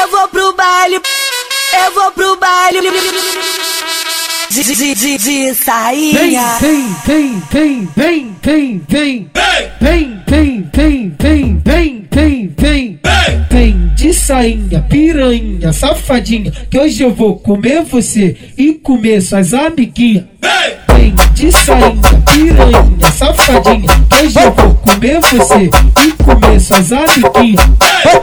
Eu vou pro baile, eu vou pro baile. De, de, de, de sainha. Vem, vem, vem, vem, vem, vem, vem, vem, vem, vem, vem, vem, vem, vem de sainha, piranha, safadinha, que hoje eu vou comer você e comer suas amiguinhas. Vem de sainha, piranha, safadinha, que hoje eu vou comer você e começo as amiguinhas.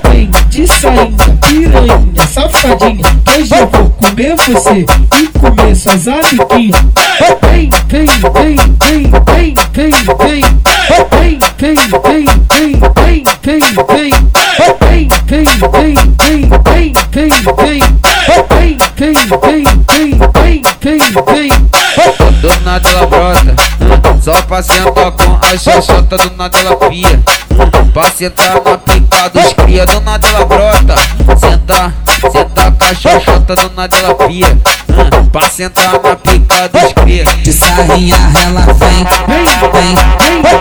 Vem de saída, piranha, safadinha. Hoje eu vou comer você e comer suas amiguinhas. Vem, vem, vem, vem, vem, vem, vem. Vem, vem, vem, vem, vem, vem, vem. Vem, vem, vem, vem, vem, vem, vem. Pra sentar com a xoxota, do nada ela pia. hum, Pra sentar na pica dos cria, do nada ela brota. Senta, senta com a xoxota, do nada ela pia. hum, Pra sentar na pica dos cria. De sarrinha ela vem, vem, vem,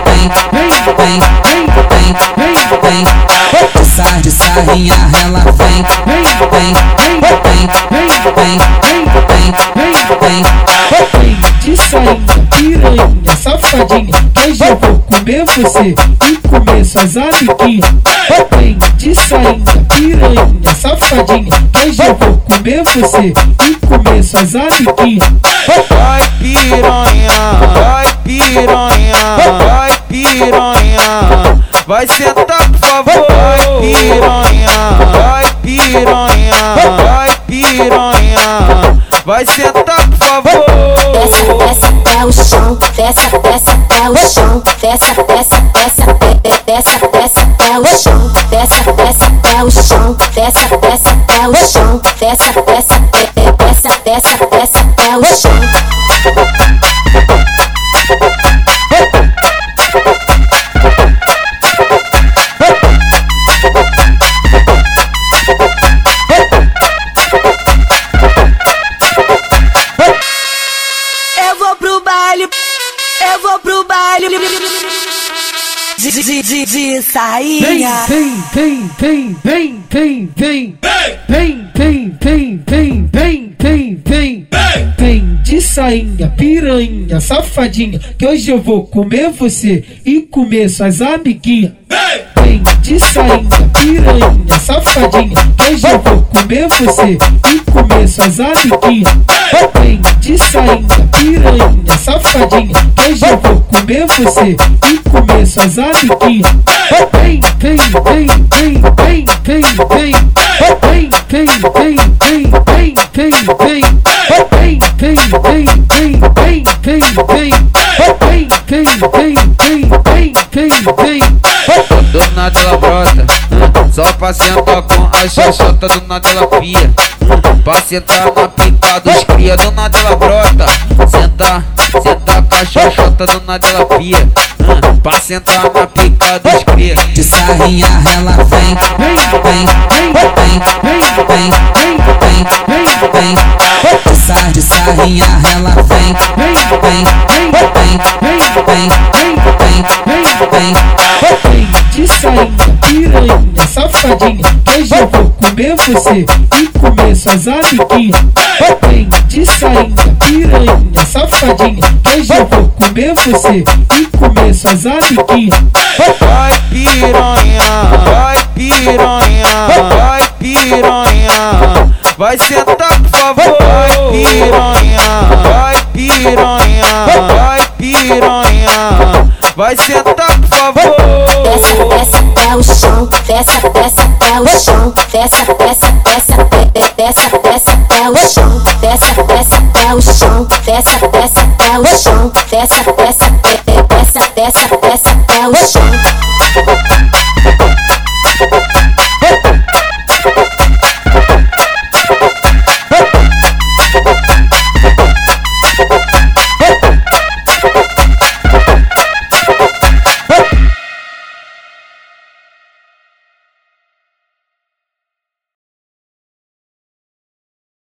vem, vem, vem, vem, vem, vem, De sar, de sarrinha ela vem, vem, vem, vem, vem, vem, vem, vem, vem, Vem de sainha, safadinha, hoje eu vou comer você e comer suas amiguinhas. Vem de sainha, piranha, safadinha, hoje eu vou comer você e comer suas amiguinhas. Vai piranha, vai piranha, vai piranha. Vai sentar por favor, vai piranha, vai piranha, vai piranha. Vai sentar por favor. Desce, desce até o chão, desce, desce até o chão, desce, desce, desce, desce, desce, desce até o chão, desce, desce até o chão, desce, desce até o chão, desce, desce, desce, desce, De, de, de, de Vem, sainha. vem, vem, vem, vem, vem, vem, vem, vem, vem, vem, vem, vem, vem, vem de sainha, piranha, safadinha, que hoje eu vou comer você e comer suas amiguinhas. Vem de saída, piranha, safadinha. Hoje eu vou comer você e comer suas amiguinhas. Vem de saída, piranha, safadinha. Hoje eu vou comer você e comer suas amiguinhas. Vem, vem, vem, vem, vem, vem, vem. Vem, vem, vem, vem, vem, vem, vem. Vem, vem, vem, vem, vem, vem, vem. Vem, vem, vem, vem, vem, vem vem. Do nada ela brota, só pra sentar com a xoxota, do nada ela pia. Pra sentar na pica dos cria, do nada ela brota. Senta, senta com a xoxota, do nada ela pia. Pra sentar na pica dos cria. De sarrinha ela vem, vem, vem, vem, vem, vem, vem, vem, vem, De sar, de sarrinha ela vem, vem, comer você e comer suas amiguinhas. Vem de sainha, piranha, safadinha, hoje eu vou comer você e comer suas amiguinhas. Vai piranha, até o chão, desce, desce até o chão, desce, desce, desce, desce, desce até o chão, desce, desce até o chão, desce, desce até o chão, desce, desce, desce, desce, desce até o chão.